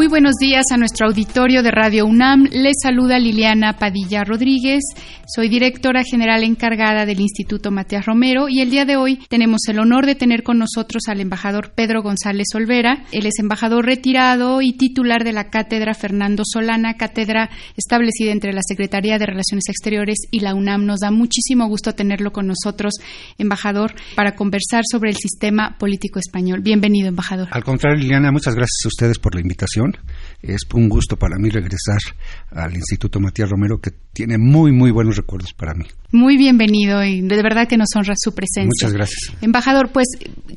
Muy buenos días a nuestro auditorio de Radio UNAM. Les saluda Liliana Padilla Rodríguez. Soy directora general encargada del Instituto Matías Romero y el día de hoy tenemos el honor de tener con nosotros al embajador Pedro González Olvera. Él es embajador retirado y titular de la cátedra Fernando Solana, cátedra establecida entre la Secretaría de Relaciones Exteriores y la UNAM. Nos da muchísimo gusto tenerlo con nosotros, embajador, para conversar sobre el sistema político español. Bienvenido, embajador. Al contrario, Liliana, muchas gracias a ustedes por la invitación. Es un gusto para mí regresar al Instituto Matías Romero, que tiene muy, muy buenos recuerdos para mí. Muy bienvenido y de verdad que nos honra su presencia. Muchas gracias. Embajador, pues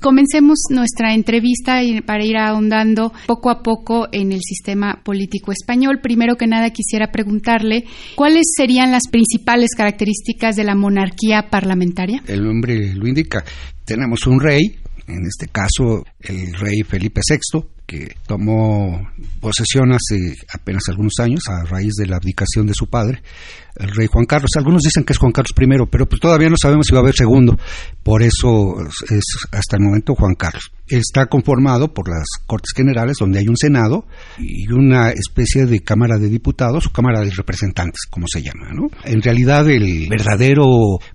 comencemos nuestra entrevista para ir ahondando poco a poco en el sistema político español. Primero que nada quisiera preguntarle cuáles serían las principales características de la monarquía parlamentaria. El nombre lo indica. Tenemos un rey, en este caso el rey Felipe VI, que tomó posesión hace apenas algunos años a raíz de la abdicación de su padre, el rey Juan Carlos. Algunos dicen que es Juan Carlos I, pero pues todavía no sabemos si va a haber segundo. Por eso es hasta el momento Juan Carlos. Está conformado por las Cortes Generales, donde hay un Senado y una especie de Cámara de Diputados o Cámara de Representantes, como se llama. ¿no? En realidad, el verdadero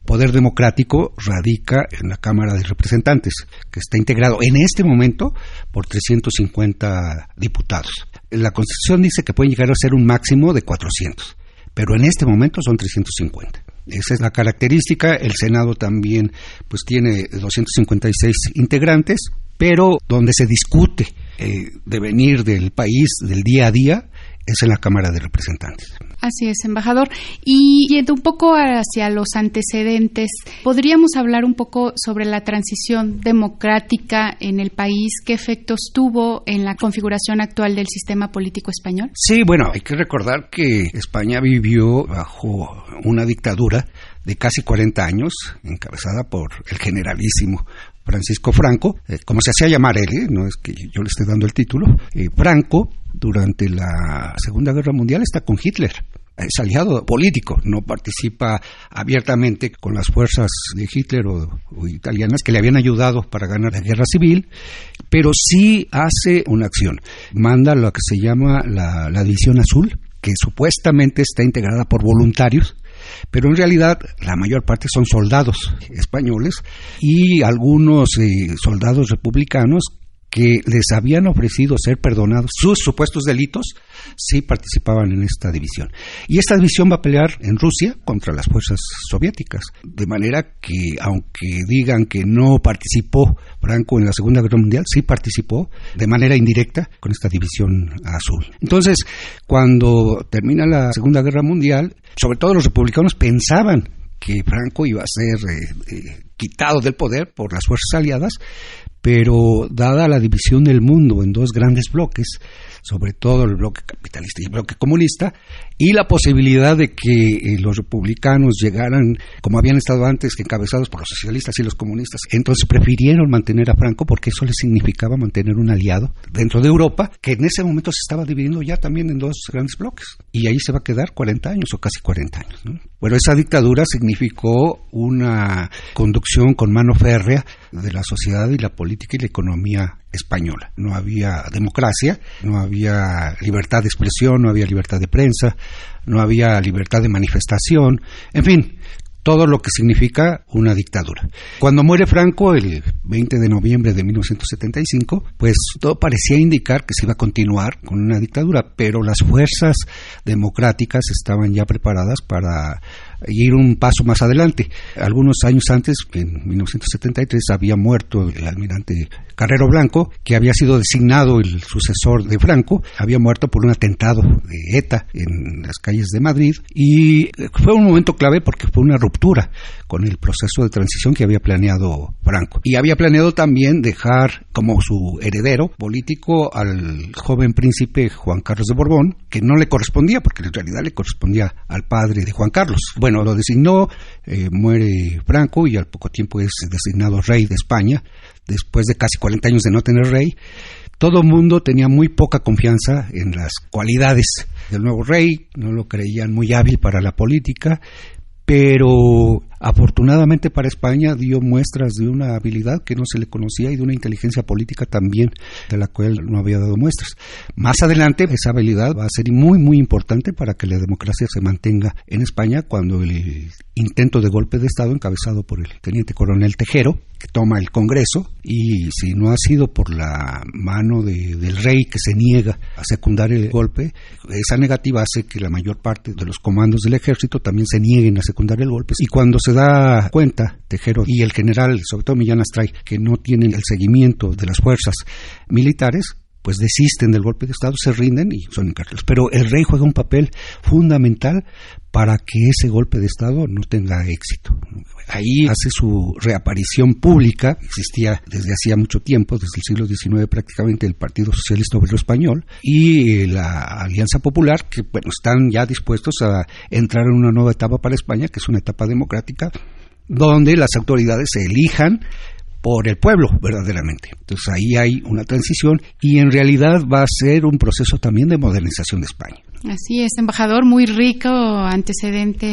poder democrático radica en la Cámara de Representantes, que está integrado en este momento por 350 diputados. La Constitución dice que pueden llegar a ser un máximo de 400 pero en este momento son 350. Esa es la característica. El Senado también pues tiene 256 integrantes, pero donde se discute el devenir del país del día a día es en la Cámara de Representantes. Así es, embajador. Y yendo un poco hacia los antecedentes, ¿podríamos hablar un poco sobre la transición democrática en el país? ¿Qué efectos tuvo en la configuración actual del sistema político español? Sí, bueno, hay que recordar que España vivió bajo una dictadura de casi 40 años, encabezada por el generalísimo Francisco Franco, eh, como se hacía llamar él, ¿eh? no es que yo le esté dando el título, eh, Franco durante la Segunda Guerra Mundial está con Hitler. Es aliado político, no participa abiertamente con las fuerzas de Hitler o, italianas que le habían ayudado para ganar la guerra civil, pero sí hace una acción. Manda lo que se llama la, División Azul, que supuestamente está integrada por voluntarios, pero en realidad la mayor parte son soldados españoles y algunos eh, soldados republicanos que les habían ofrecido ser perdonados sus supuestos delitos si participaban en esta división. Y esta división va a pelear en Rusia contra las fuerzas soviéticas, de manera que aunque digan que no participó Franco en la Segunda Guerra Mundial, sí participó de manera indirecta con esta división azul. Entonces, cuando termina la Segunda Guerra Mundial, sobre todo los republicanos pensaban que Franco iba a ser eh, eh, quitado del poder por las fuerzas aliadas, pero dada la división del mundo en dos grandes bloques, sobre todo el bloque capitalista y el bloque comunista, y la posibilidad de que eh, los republicanos llegaran, como habían estado antes, encabezados por los socialistas y los comunistas, entonces prefirieron mantener a Franco porque eso les significaba mantener un aliado dentro de Europa, que en ese momento se estaba dividiendo ya también en dos grandes bloques, y ahí se va a quedar 40 años o casi 40 años. Bueno, esa dictadura significó una conducción con mano férrea de la sociedad y la política y la economía española. No había democracia, no había libertad de expresión, no había libertad de prensa, no había libertad de manifestación, en fin, todo lo que significa una dictadura. Cuando muere Franco el 20 de noviembre de 1975, pues todo parecía indicar que se iba a continuar con una dictadura, pero las fuerzas democráticas estaban ya preparadas para ir un paso más adelante. Algunos años antes, en 1973, había muerto el almirante Carrero Blanco, que había sido designado el sucesor de Franco, había muerto por un atentado de ETA en las calles de Madrid y fue un momento clave porque fue una ruptura con el proceso de transición que había planeado Franco. Y había planeado también dejar como su heredero político al joven príncipe Juan Carlos de Borbón, que no le correspondía, porque en realidad le correspondía al padre de Juan Carlos. Bueno, lo designó, eh, muere Franco y al poco tiempo es designado rey de España, después de casi 40 años de no tener rey. Todo el mundo tenía muy poca confianza en las cualidades del nuevo rey, no lo creían muy hábil para la política, pero afortunadamente para España dio muestras de una habilidad que no se le conocía y de una inteligencia política también de la cual no había dado muestras. Más adelante esa habilidad va a ser muy muy importante para que la democracia se mantenga en España cuando el intento de golpe de Estado encabezado por el teniente coronel Tejero, que toma el Congreso, y si no ha sido por la mano del rey que se niega a secundar el golpe, esa negativa hace que la mayor parte de los comandos del ejército también se nieguen a secundar el golpe. Y cuando se da cuenta Tejero y el general, sobre todo Millán Astray, que no tienen el seguimiento de las fuerzas militares, pues desisten del golpe de Estado, se rinden y son encarcelados. Pero el rey juega un papel fundamental para que ese golpe de Estado no tenga éxito. Ahí hace su reaparición pública, existía desde hacía mucho tiempo, desde el siglo XIX prácticamente, el Partido Socialista Obrero Español y la Alianza Popular, que bueno, están ya dispuestos a entrar en una nueva etapa para España, que es una etapa democrática, donde las autoridades se elijan por el pueblo verdaderamente. Entonces ahí hay una transición y en realidad va a ser un proceso también de modernización de España. Así es, embajador, muy rico antecedente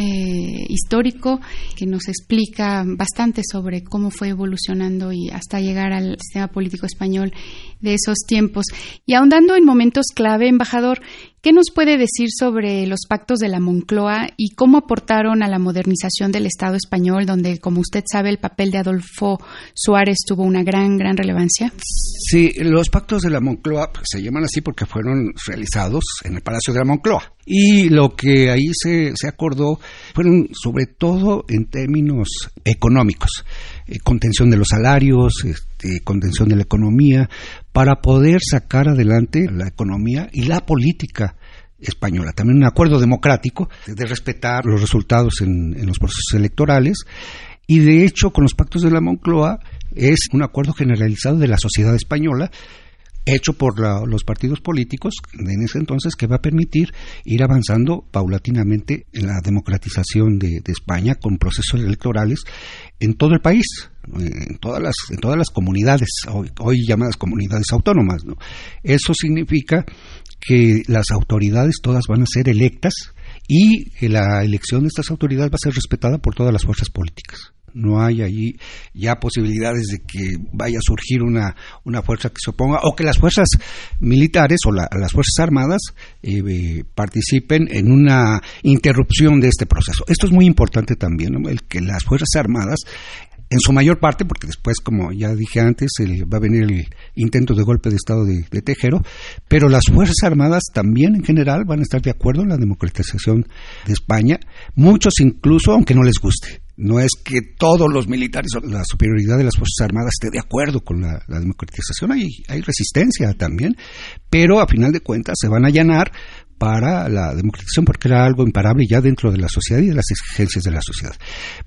histórico que nos explica bastante sobre cómo fue evolucionando y hasta llegar al sistema político español de esos tiempos. Y ahondando en momentos clave, embajador, ¿qué nos puede decir sobre los pactos de la Moncloa y cómo aportaron a la modernización del Estado español, donde, como usted sabe, el papel de Adolfo Suárez tuvo una gran, gran relevancia? Sí, los pactos de la Moncloa se llaman así porque fueron realizados en el Palacio de la Moncloa. Y lo que ahí se, se acordó fueron sobre todo en términos económicos, eh, contención de los salarios, este, contención de la economía, para poder sacar adelante la economía y la política española. También un acuerdo democrático de respetar los resultados en los procesos electorales y de hecho con los pactos de la Moncloa es un acuerdo generalizado de la sociedad española hecho por los partidos políticos en ese entonces que va a permitir ir avanzando paulatinamente en la democratización de, España con procesos electorales en todo el país, en todas las, en todas las comunidades, hoy, llamadas comunidades autónomas. Eso significa que las autoridades todas van a ser electas y la elección de estas autoridades va a ser respetada por todas las fuerzas políticas no hay allí ya posibilidades de que vaya a surgir una, una fuerza que se oponga o que las fuerzas militares o las fuerzas armadas eh, participen en una interrupción de este proceso. Esto es muy importante también, el que las fuerzas armadas en su mayor parte, porque después, como ya dije antes, va a venir el intento de golpe de Estado de, Tejero, pero las Fuerzas Armadas también en general van a estar de acuerdo en la democratización de España, muchos incluso, aunque no les guste. No es que todos los militares la superioridad de las Fuerzas Armadas esté de acuerdo con la, democratización, hay, hay resistencia también, pero a final de cuentas se van a allanar para la democratización porque era algo imparable ya dentro de la sociedad y de las exigencias de la sociedad.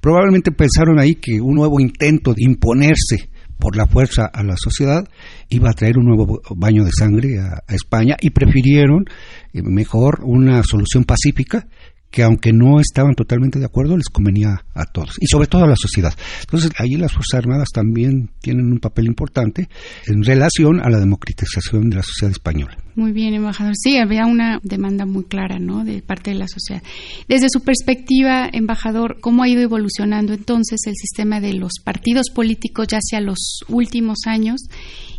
Probablemente pensaron ahí que un nuevo intento de imponerse por la fuerza a la sociedad iba a traer un nuevo baño de sangre a, a España y prefirieron eh, mejor una solución pacífica que aunque no estaban totalmente de acuerdo, les convenía a todos, y sobre todo a la sociedad. Entonces, ahí las Fuerzas Armadas también tienen un papel importante en relación a la democratización de la sociedad española. Muy bien, embajador. Sí, había una demanda muy clara, ¿no?, de parte de la sociedad. Desde su perspectiva, embajador, ¿cómo ha ido evolucionando entonces el sistema de los partidos políticos ya hacia los últimos años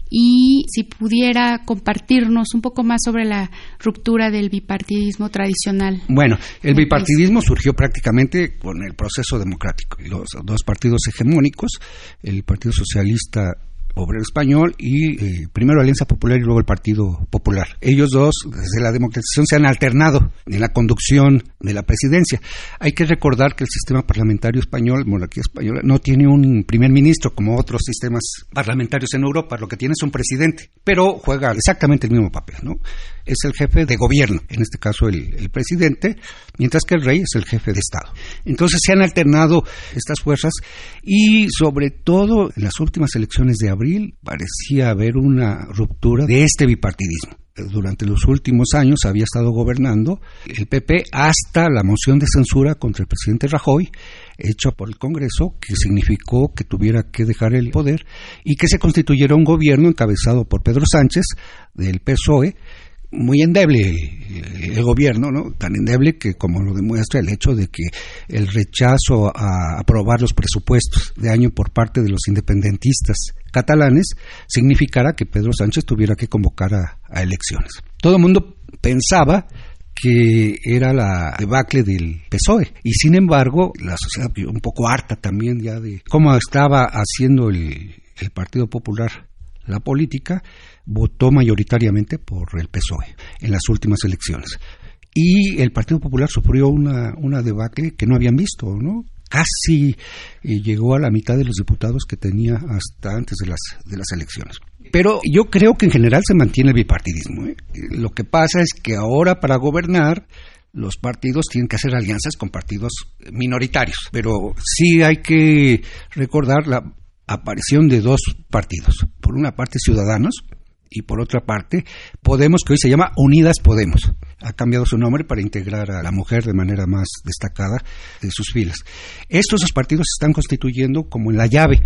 y si pudiera compartirnos un poco más sobre la ruptura del bipartidismo tradicional. Bueno, el bipartidismo surgió prácticamente con el proceso democrático. Los dos partidos hegemónicos, el Partido Socialista Obrero Español y eh, primero Alianza Popular y luego el Partido Popular. Ellos dos, desde la democratización, se han alternado en la conducción de la presidencia. Hay que recordar que el sistema parlamentario español, monarquía española, no tiene un primer ministro como otros sistemas parlamentarios en Europa, lo que tiene es un presidente, pero juega exactamente el mismo papel, ¿no? Es el jefe de gobierno, en este caso el, presidente, mientras que el rey es el jefe de Estado. Entonces se han alternado estas fuerzas y sobre todo en las últimas elecciones de abril parecía haber una ruptura de este bipartidismo. durante los últimos años había estado gobernando el PP hasta la moción de censura contra el presidente Rajoy, hecha por el Congreso, que significó que tuviera que dejar el poder y que se constituyera un gobierno encabezado por Pedro Sánchez del PSOE, muy endeble el, gobierno, ¿no? Tan endeble que, como lo demuestra el hecho de que el rechazo a aprobar los presupuestos de año por parte de los independentistas catalanes significara que Pedro Sánchez tuviera que convocar a, elecciones. Todo el mundo pensaba que era la debacle del PSOE. Y sin embargo, la sociedad un poco harta también ya de cómo estaba haciendo el Partido Popular la política, votó mayoritariamente por el PSOE en las últimas elecciones. Y el Partido Popular sufrió una, una debacle que no habían visto, ¿no? Casi eh, llegó a la mitad de los diputados que tenía hasta antes de las, de las elecciones. Pero yo creo que en general se mantiene el bipartidismo. ¿eh? Lo que pasa es que ahora para gobernar los partidos tienen que hacer alianzas con partidos minoritarios. Pero sí hay que recordar la aparición de dos partidos. Por una parte Ciudadanos y por otra parte Podemos, que hoy se llama Unidas Podemos. Ha cambiado su nombre para integrar a la mujer de manera más destacada de sus filas. Estos dos partidos se están constituyendo como la llave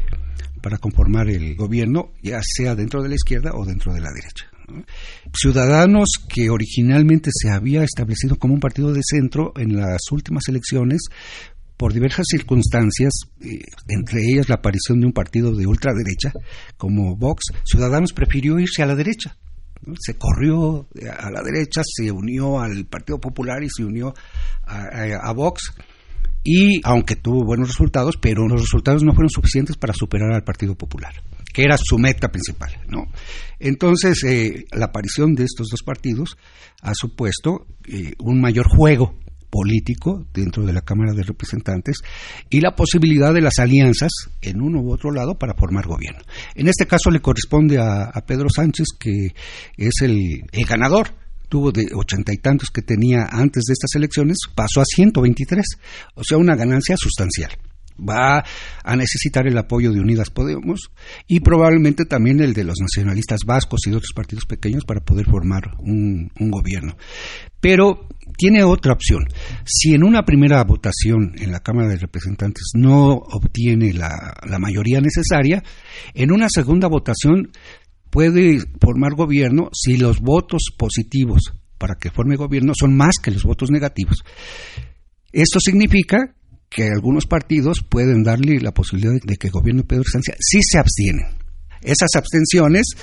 para conformar el gobierno, ya sea dentro de la izquierda o dentro de la derecha. Ciudadanos que originalmente se había establecido como un partido de centro en las últimas elecciones por diversas circunstancias, eh, entre ellas la aparición de un partido de ultraderecha como Vox, Ciudadanos prefirió irse a la derecha. Se corrió a la derecha, se unió al Partido Popular y se unió a, Vox y aunque tuvo buenos resultados, pero los resultados no fueron suficientes para superar al Partido Popular, que era su meta principal, ¿no? Entonces, eh, la aparición de estos dos partidos ha supuesto eh, un mayor juego político dentro de la Cámara de Representantes y la posibilidad de las alianzas en uno u otro lado para formar gobierno. En este caso le corresponde a, Pedro Sánchez, que es el, ganador tuvo de ochenta y tantos que tenía antes de estas elecciones, pasó a 123, o sea, una ganancia sustancial. Va a necesitar el apoyo de Unidas Podemos y probablemente también el de los nacionalistas vascos y de otros partidos pequeños para poder formar un gobierno. Pero tiene otra opción. Si en una primera votación en la Cámara de Representantes no obtiene la, mayoría necesaria, en una segunda votación puede formar gobierno si los votos positivos para que forme gobierno son más que los votos negativos. Esto significa que algunos partidos pueden darle la posibilidad de que gobierne Pedro Sánchez si se abstienen. Esas abstenciones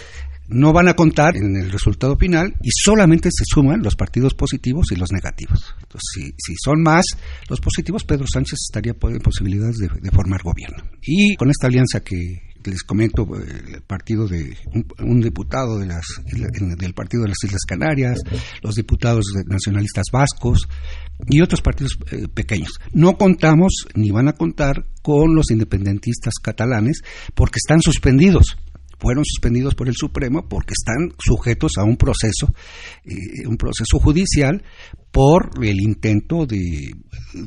no van a contar en el resultado final y solamente se suman los partidos positivos y los negativos. Entonces, si, son más los positivos, Pedro Sánchez estaría en posibilidades de, formar gobierno. Y con esta alianza que les comento, el partido de un, diputado del partido de las Islas Canarias, los diputados nacionalistas vascos y otros partidos eh, pequeños. No contamos ni van a contar con los independentistas catalanes porque están suspendidos fueron suspendidos por el Supremo porque están sujetos a un proceso, eh, un proceso judicial por el intento de,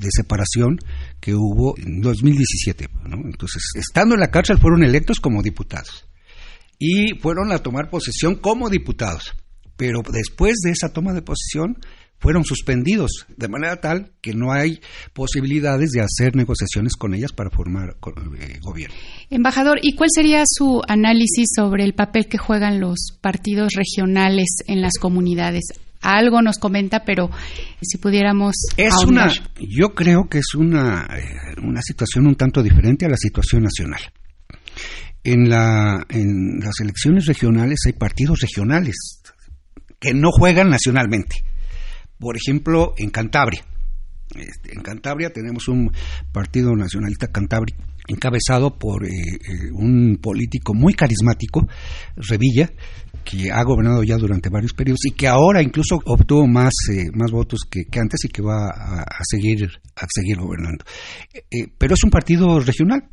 separación que hubo en 2017. Entonces, estando en la cárcel, fueron electos como diputados y fueron a tomar posesión como diputados. Pero después de esa toma de posesión, fueron suspendidos, de manera tal que no hay posibilidades de hacer negociaciones con ellas para formar eh, gobierno. Embajador, ¿y cuál sería su análisis sobre el papel que juegan los partidos regionales en las comunidades? Algo nos comenta, pero si pudiéramos. Es una, yo creo que es una, eh, una situación un tanto diferente a la situación nacional. En, la, en las elecciones regionales hay partidos regionales que no juegan nacionalmente por ejemplo, en Cantabria. Este, en Cantabria tenemos un partido nacionalista cantabria encabezado por eh, eh, un político muy carismático, Revilla, que ha gobernado ya durante varios periodos y que ahora incluso obtuvo más, eh, más votos que, antes y que va a, seguir, a seguir gobernando. pero es un partido regional.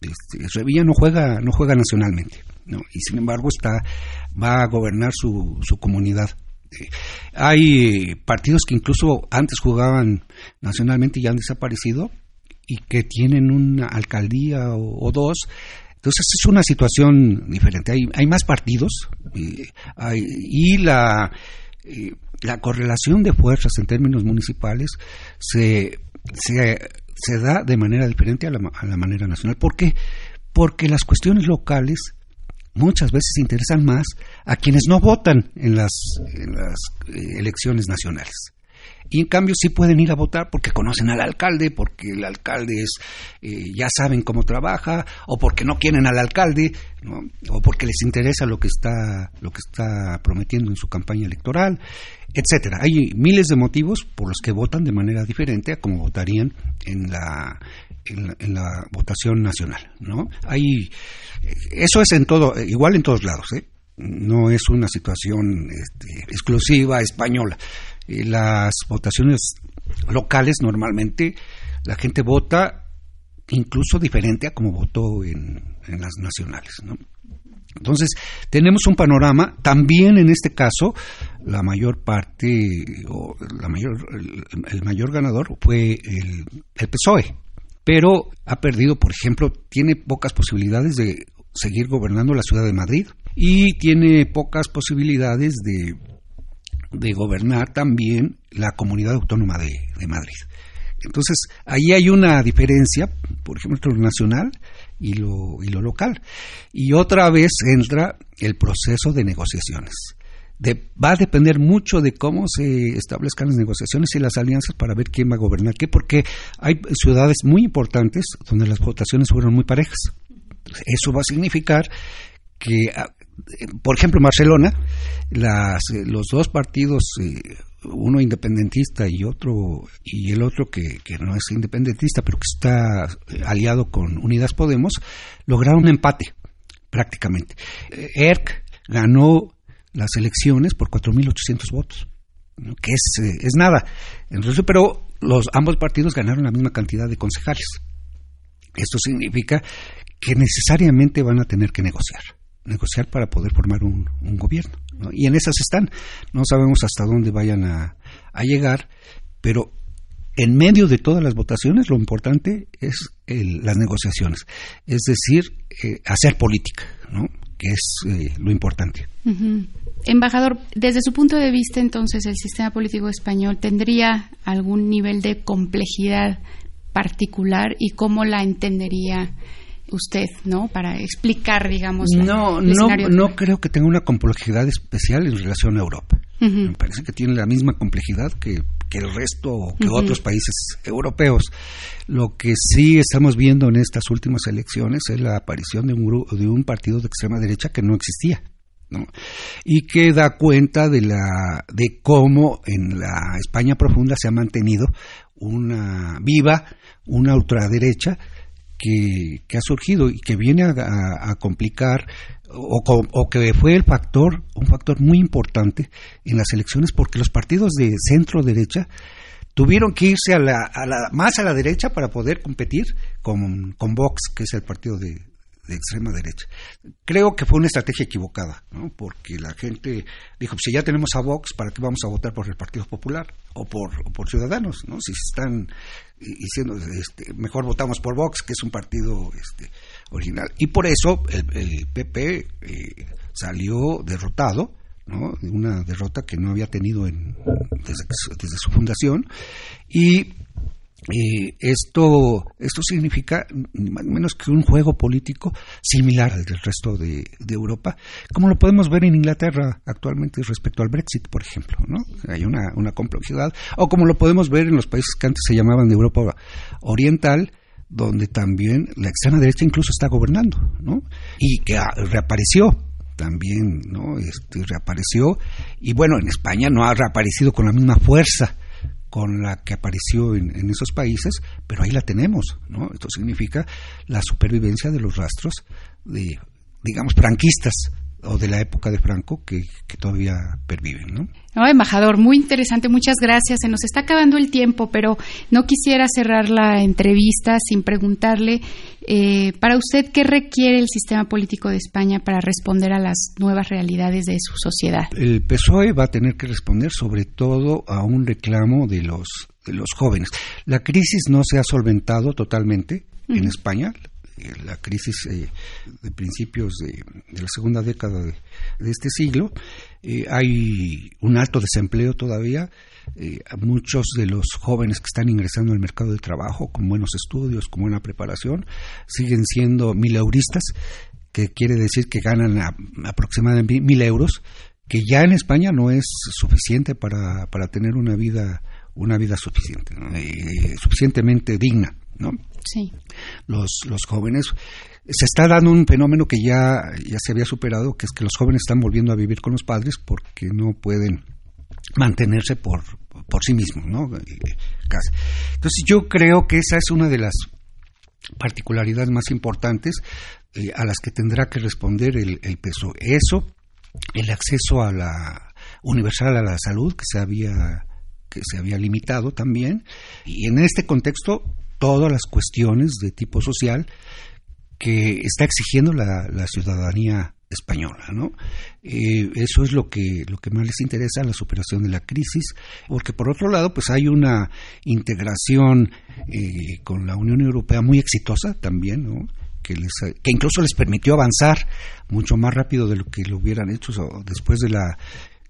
Este, Revilla no juega, no juega nacionalmente, y sin embargo está, va a gobernar su, su comunidad hay partidos que incluso antes jugaban nacionalmente y han desaparecido y que tienen una alcaldía o, dos Entonces es una situación diferente. Hay, hay más partidos y, la, la correlación de fuerzas en términos municipales se, se, da de manera diferente a la, a la manera nacional. ¿Por qué? Porque las cuestiones locales muchas veces interesan más a quienes no votan en las, en las eh, elecciones nacionales. Y en cambio sí pueden ir a votar porque conocen al alcalde, porque el alcalde es, eh, ya saben cómo trabaja, o porque no quieren al alcalde, o porque les interesa lo que está, lo que está prometiendo en su campaña electoral, etcétera. Hay miles de motivos por los que votan de manera diferente a como votarían en la, en la, votación nacional, ¿no? Hay, eso es en todo, igual en todos lados, ¿eh? no es una situación este, exclusiva española. Las votaciones locales normalmente la gente vota incluso diferente a como votó en, las nacionales. Entonces, tenemos un panorama, también en este caso, la mayor parte, o la mayor, el, mayor ganador fue el, el PSOE, pero ha perdido, por ejemplo, tiene pocas posibilidades de seguir gobernando la ciudad de Madrid y tiene pocas posibilidades de, de gobernar también la comunidad autónoma de, de, Madrid. Entonces, ahí hay una diferencia, por ejemplo, entre lo nacional y lo, y lo local. Y otra vez entra el proceso de negociaciones va a depender mucho de cómo se establezcan las negociaciones y las alianzas para ver quién va a gobernar qué, porque hay ciudades muy importantes donde las votaciones fueron muy parejas. Eso va a significar que, ah, por ejemplo, en Barcelona, las, los dos partidos, eh, uno independentista y otro y el otro que, no es independentista, pero que está aliado con Unidas Podemos, lograron un empate prácticamente. ERC ganó las elecciones por 4.800 votos, que es, eh, es nada. Entonces, pero los, ambos partidos ganaron la misma cantidad de concejales. Esto significa que necesariamente van a tener que negociar, negociar para poder formar un, gobierno. Y en esas están. No sabemos hasta dónde vayan a, a llegar, pero en medio de todas las votaciones lo importante es las negociaciones, es decir, eh, hacer política, ¿no? que es eh, lo importante. Embajador, desde su punto de vista, entonces, el sistema político español tendría algún nivel de complejidad particular y cómo la entendería usted, ¿no? Para explicar, digamos. no, no, no creo que tenga una complejidad especial en relación a Europa. Me parece que tiene la misma complejidad que, el resto, que otros países europeos. Lo que sí estamos viendo en estas últimas elecciones es la aparición de un, de un partido de extrema derecha que no existía y que da cuenta de, la, de cómo en la España profunda se ha mantenido una viva, una ultraderecha que, que ha surgido y que viene a, complicar o, que fue el factor, un factor muy importante en las elecciones porque los partidos de centro derecha tuvieron que irse a la, a la, más a la derecha para poder competir con, con Vox, que es el partido de, de extrema derecha. Creo que fue una estrategia equivocada, ¿no? porque la gente dijo, pues si ya tenemos a Vox, ¿para qué vamos a votar por el Partido Popular o por, por Ciudadanos? ¿no? Si están diciendo, este, mejor votamos por Vox, que es un partido este, original. Y por eso el, PP eh, salió derrotado, ¿no? una derrota que no había tenido en, desde su fundación, y eh, esto, esto significa más o menos que un juego político similar al del resto de, Europa, como lo podemos ver en Inglaterra actualmente respecto al Brexit, por ejemplo. ¿no? Hay una, una complejidad, o como lo podemos ver en los países que antes se llamaban de Europa Oriental, donde también la extrema derecha incluso está gobernando, ¿no? Y que reapareció también, ¿no? Este, reapareció, y bueno, en España no ha reaparecido con la misma fuerza con la que apareció en, esos países, pero ahí la tenemos, ¿no? Esto significa la supervivencia de los rastros de, digamos, franquistas o de la época de Franco que, todavía perviven, ¿no? No, embajador, muy interesante, muchas gracias. Se nos está acabando el tiempo, pero no quisiera cerrar la entrevista sin preguntarle, eh, para usted, ¿qué requiere el sistema político de España para responder a las nuevas realidades de su sociedad? El PSOE va a tener que responder sobre todo a un reclamo de los, de los jóvenes. La crisis no se ha solventado totalmente en España, la crisis de principios de, la segunda década de, este siglo. hay un alto desempleo todavía. muchos de los jóvenes que están ingresando al mercado de trabajo con buenos estudios, con buena preparación, siguen siendo mileuristas, que quiere decir que ganan aproximadamente mil euros, que ya en España no es suficiente para, para tener una vida una vida suficiente, eh, suficientemente digna, ¿no? Sí. Los, los jóvenes se está dando un fenómeno que ya, ya se había superado, que es que los jóvenes están volviendo a vivir con los padres porque no pueden mantenerse por, por sí mismos, ¿no? Entonces yo creo que esa es una de las particularidades más importantes eh, a las que tendrá que responder el, el peso. Eso el acceso a la universal a la salud que se había que se había limitado también y en este contexto todas las cuestiones de tipo social que está exigiendo la, ciudadanía española, ¿no? Eh, eso es lo que lo que más les interesa la superación de la crisis, porque por otro lado, pues hay una integración eh, con la Unión Europea muy exitosa también, ¿no? que, les, que incluso les permitió avanzar mucho más rápido de lo que lo hubieran hecho después de la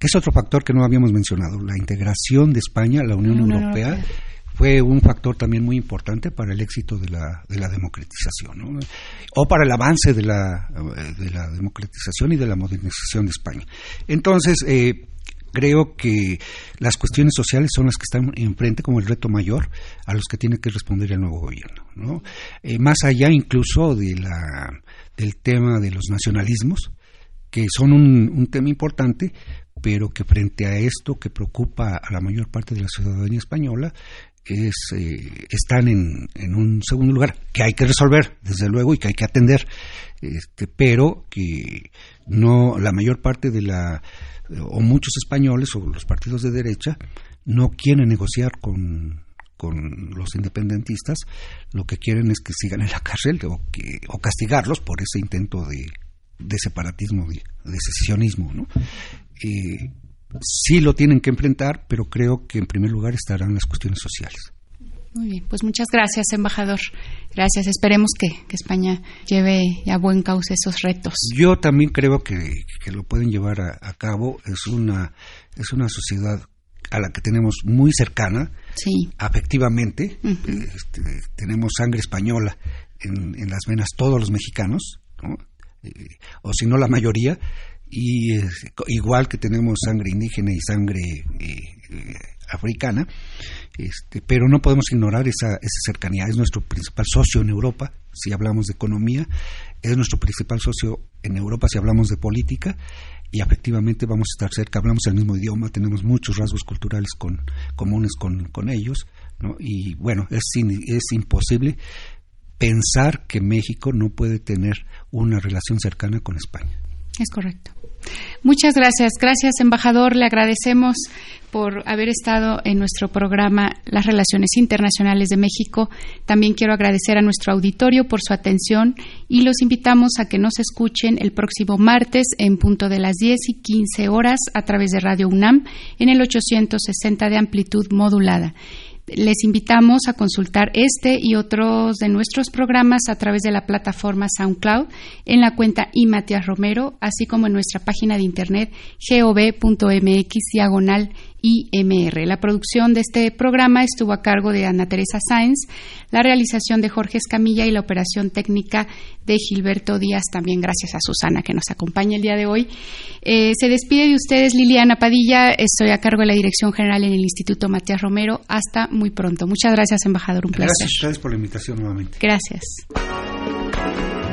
que es otro factor que no habíamos mencionado, la integración de España a la Unión, Europea, fue un factor también muy importante para el éxito de la, de la democratización, o para el avance de la, de la democratización y de la modernización de España. Entonces, eh, Creo que las cuestiones sociales son las que están enfrente como el reto mayor a los que tiene que responder el nuevo gobierno. ¿no? Eh, más allá incluso de la, del tema de los nacionalismos, que son un, tema importante, pero que frente a esto que preocupa a la mayor parte de la ciudadanía española, es, eh, están en, en, un segundo lugar, que hay que resolver, desde luego, y que hay que atender, este, pero que no la mayor parte de la o muchos españoles o los partidos de derecha no quieren negociar con, los independentistas, lo que quieren es que sigan en la cárcel o, que, o castigarlos por ese intento de, de separatismo, de, secesionismo. ¿no? Eh, sí lo tienen que enfrentar, pero creo que en primer lugar estarán las cuestiones sociales. Muy bien, pues muchas gracias, embajador. Gracias. Esperemos que, España lleve a buen cauce esos retos. Yo también creo que, lo pueden llevar a, cabo. Es una, es una sociedad a la que tenemos muy cercana, sí. afectivamente. Este, tenemos sangre española en, las venas todos los mexicanos, eh, o si no la mayoría, y igual que tenemos sangre indígena y sangre eh, eh, africana, este, pero no podemos ignorar esa, esa cercanía. Es nuestro principal socio en Europa, si hablamos de economía, es nuestro principal socio en Europa si hablamos de política, y efectivamente vamos a estar cerca, hablamos el mismo idioma, tenemos muchos rasgos culturales con, comunes con, con ellos, ¿no? y bueno, es, es imposible pensar que México no puede tener una relación cercana con España. Es correcto. Muchas gracias. Gracias, embajador. Le agradecemos por haber estado en nuestro programa Las Relaciones Internacionales de México. También quiero agradecer a nuestro auditorio por su atención y los invitamos a que nos escuchen el próximo martes en punto de las 10 y 15 horas a través de Radio UNAM en el 860 de amplitud modulada. Les invitamos a consultar este y otros de nuestros programas a través de la plataforma SoundCloud en la cuenta y Romero, así como en nuestra página de internet gov.mx diagonal IMR. La producción de este programa estuvo a cargo de Ana Teresa Sáenz, la realización de Jorge Escamilla y la operación técnica de Gilberto Díaz. También gracias a Susana que nos acompaña el día de hoy. Eh, se despide de ustedes Liliana Padilla. Estoy a cargo de la Dirección General en el Instituto Matías Romero. Hasta muy pronto. Muchas gracias, embajador. Un placer. Gracias a ustedes por la invitación nuevamente. Gracias.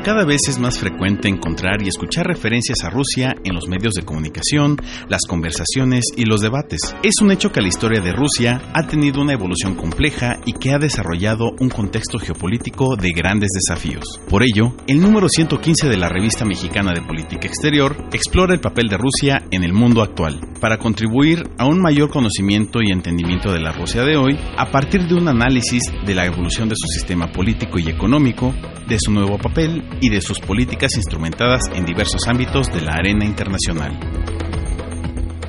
Cada vez es más frecuente encontrar y escuchar referencias a Rusia en los medios de comunicación, las conversaciones y los debates. Es un hecho que la historia de Rusia ha tenido una evolución compleja y que ha desarrollado un contexto geopolítico de grandes desafíos. Por ello, el número 115 de la revista mexicana de política exterior explora el papel de Rusia en el mundo actual, para contribuir a un mayor conocimiento y entendimiento de la Rusia de hoy a partir de un análisis de la evolución de su sistema político y económico, de su nuevo papel y de sus políticas instrumentadas en diversos ámbitos de la arena internacional.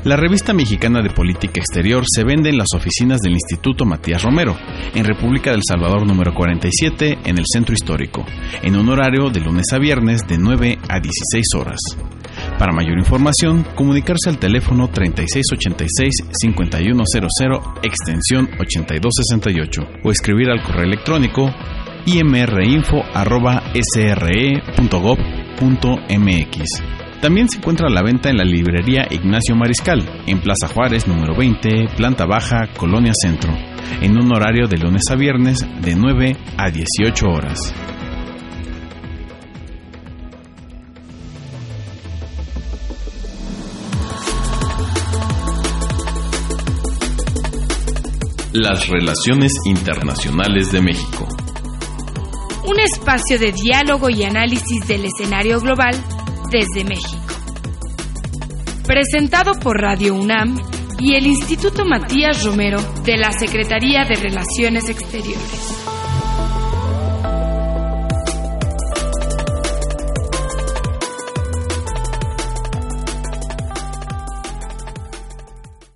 La revista mexicana de política exterior se vende en las oficinas del Instituto Matías Romero, en República del Salvador número 47, en el Centro Histórico, en un horario de lunes a viernes de 9 a 16 horas. Para mayor información, comunicarse al teléfono 3686-5100, extensión 8268, o escribir al correo electrónico imrinfo.sre.gov.mx. También se encuentra a la venta en la librería Ignacio Mariscal, en Plaza Juárez número 20, planta baja, Colonia Centro, en un horario de lunes a viernes de 9 a 18 horas. Las relaciones internacionales de México. Un espacio de diálogo y análisis del escenario global desde México. Presentado por Radio UNAM y el Instituto Matías Romero de la Secretaría de Relaciones Exteriores.